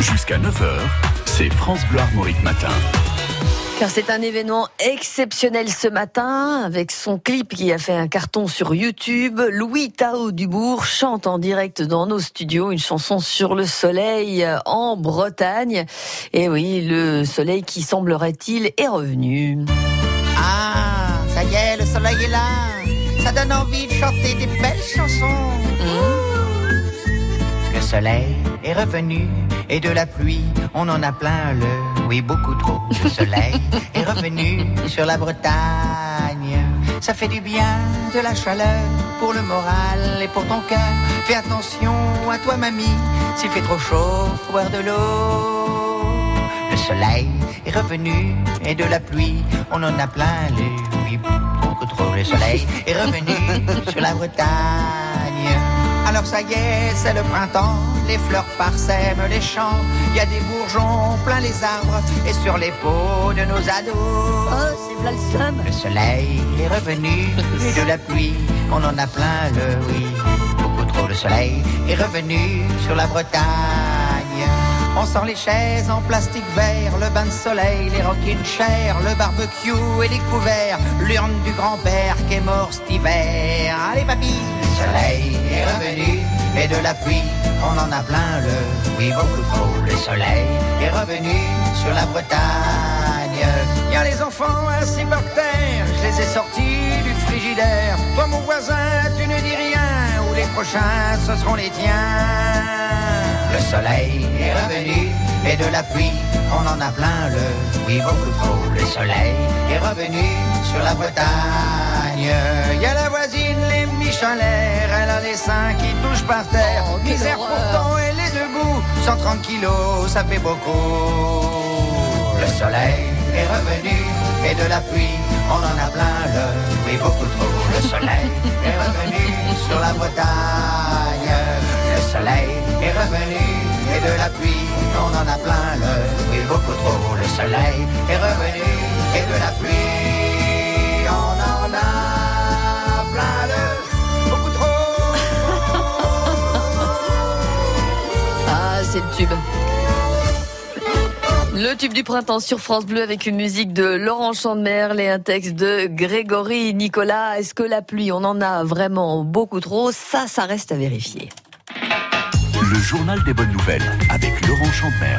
Jusqu'à 9h, c'est France Bleu Armorique Matin. Car c'est un événement exceptionnel ce matin avec son clip qui a fait un carton sur YouTube. Louis Tao Dubourg chante en direct dans nos studios une chanson sur le soleil en Bretagne. Et oui, le soleil qui semblerait-il est revenu. Ah, ça y est, le soleil est là. Ça donne envie de chanter des belles chansons. Le soleil est revenu et de la pluie, on en a plein le, oui beaucoup trop. Le soleil est revenu sur la Bretagne. Ça fait du bien, de la chaleur pour le moral et pour ton cœur. Fais attention à toi mamie, s'il fait trop chaud, faut boire de l'eau. Le soleil est revenu et de la pluie, on en a plein les, oui beaucoup trop. Le soleil est revenu sur la Bretagne. Alors ça y est, c'est le printemps, les fleurs parsèment les champs, il y a des bourgeons plein les arbres et sur les peaux de nos ados. Oh, c'est. Le soleil est revenu et de la pluie, on en a plein le oui, beaucoup trop. Le soleil est revenu sur la Bretagne. On sort les chaises en plastique vert, le bain de soleil, les rocking chairs, le barbecue et les couverts, l'urne du grand-père qui est mort cet hiver. Allez papy, le soleil est revenu et de la pluie, on en a plein le, oui beaucoup trop. Le soleil est revenu sur la Bretagne. Y a les enfants assis par terre, je les ai sortis du frigidaire. Toi mon voisin, tu ne dis rien, ou les prochains ce seront les tiens. Le soleil est revenu et de la pluie, on en a plein le, oui beaucoup trop. Le soleil est revenu sur la Bretagne. Y a la voisine, les Michelère, elle a les seins qui touchent par terre. Oh, Misère pourtant, elle est debout. 130 kilos, ça fait beaucoup. Le soleil est revenu et de la pluie, on en a plein le, oui beaucoup trop. Le soleil est revenu sur la Bretagne. De la pluie, on en a plein le, oui beaucoup trop. Le soleil est revenu et de la pluie, on en a plein le, beaucoup trop. Ah, c'est le tube. Le tube du printemps sur France Bleu avec une musique de Laurent Chandemerle et un texte de Grégory Nicolas. Est-ce que la pluie, on en a vraiment beaucoup trop? Ça, ça reste à vérifier. Le journal des bonnes nouvelles avec Laurent Chandemer.